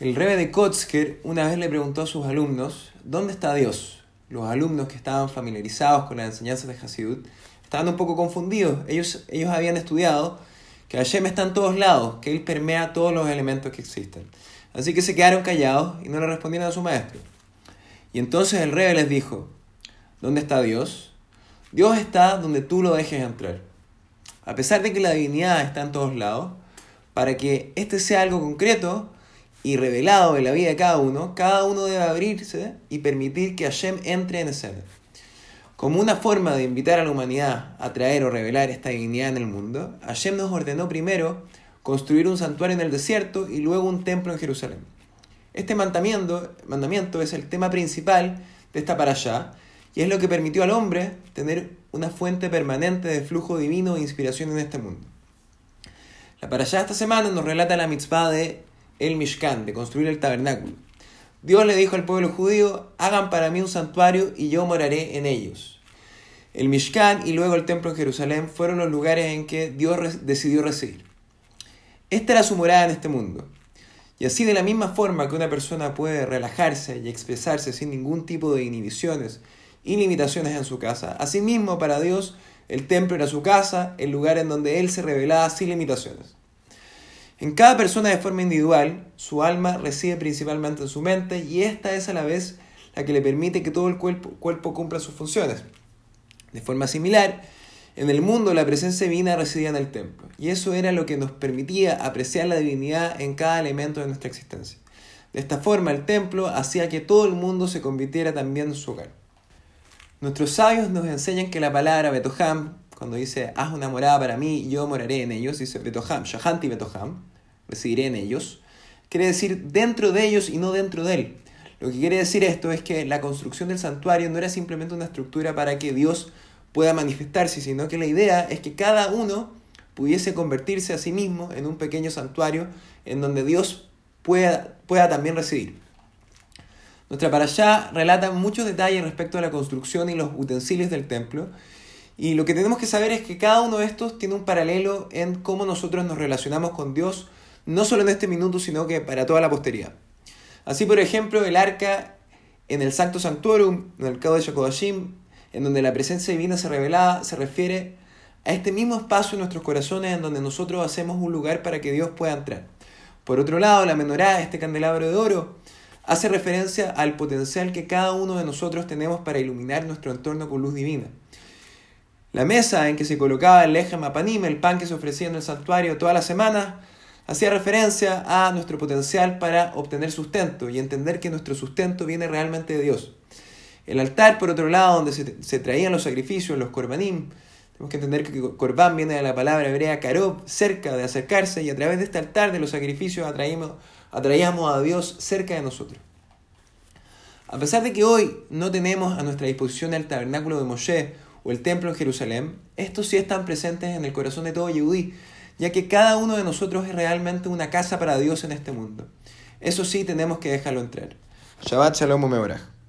El rebe de Kotzker una vez le preguntó a sus alumnos, ¿dónde está Dios? Los alumnos que estaban familiarizados con las enseñanzas de Hasidut estaban un poco confundidos. Ellos, ellos habían estudiado que Hashem está en todos lados, que Él permea todos los elementos que existen. Así que se quedaron callados y no le respondieron a su maestro. Y entonces el rebe les dijo, ¿dónde está Dios? Dios está donde tú lo dejes entrar. A pesar de que la divinidad está en todos lados, para que este sea algo concreto, y revelado en la vida de cada uno, cada uno debe abrirse y permitir que Hashem entre en escena. Como una forma de invitar a la humanidad a traer o revelar esta divinidad en el mundo, Hashem nos ordenó primero construir un santuario en el desierto y luego un templo en Jerusalén. Este mandamiento, mandamiento es el tema principal de esta para y es lo que permitió al hombre tener una fuente permanente de flujo divino e inspiración en este mundo. La para allá esta semana nos relata la mitzvah de el Mishkan, de construir el tabernáculo. Dios le dijo al pueblo judío, hagan para mí un santuario y yo moraré en ellos. El Mishkan y luego el templo en Jerusalén fueron los lugares en que Dios decidió residir. Esta era su morada en este mundo. Y así de la misma forma que una persona puede relajarse y expresarse sin ningún tipo de inhibiciones y limitaciones en su casa, asimismo para Dios el templo era su casa, el lugar en donde Él se revelaba sin limitaciones. En cada persona de forma individual, su alma reside principalmente en su mente y esta es a la vez la que le permite que todo el cuerpo, cumpla sus funciones. De forma similar, en el mundo la presencia divina residía en el templo y eso era lo que nos permitía apreciar la divinidad en cada elemento de nuestra existencia. De esta forma el templo hacía que todo el mundo se convirtiera también en su hogar. Nuestros sabios nos enseñan que la palabra Betoham, cuando dice haz una morada para mí, yo moraré en ellos, dice Betoham, Shahanti Betoham, residiré en ellos, quiere decir dentro de ellos y no dentro de él. Lo que quiere decir esto es que la construcción del santuario no era simplemente una estructura para que Dios pueda manifestarse, sino que la idea es que cada uno pudiese convertirse a sí mismo en un pequeño santuario en donde Dios pueda, pueda también residir. Nuestra para allá relata muchos detalles respecto a la construcción y los utensilios del templo, y lo que tenemos que saber es que cada uno de estos tiene un paralelo en cómo nosotros nos relacionamos con Dios no solo en este minuto, sino que para toda la posteridad. Así, por ejemplo, el arca en el Sancto Sanctorum, en el Cabo de Shakodashim, en donde la presencia divina se revelaba, se refiere a este mismo espacio en nuestros corazones en donde nosotros hacemos un lugar para que Dios pueda entrar. Por otro lado, la menorá, este candelabro de oro, hace referencia al potencial que cada uno de nosotros tenemos para iluminar nuestro entorno con luz divina. La mesa en que se colocaba el lejem apanim, el pan que se ofrecía en el santuario todas las semanas, hacía referencia a nuestro potencial para obtener sustento y entender que nuestro sustento viene realmente de Dios. El altar, por otro lado, donde se, traían los sacrificios, los korbanim, tenemos que entender que korban viene de la palabra hebrea karob, cerca de acercarse, y a través de este altar de los sacrificios atraímos, atraíamos a Dios cerca de nosotros. A pesar de que hoy no tenemos a nuestra disposición el tabernáculo de Moshe o el templo en Jerusalén, estos sí están presentes en el corazón de todo Yehudí, ya que cada uno de nosotros es realmente una casa para Dios en este mundo. Eso sí, tenemos que dejarlo entrar. Shabbat Shalom Umeorah.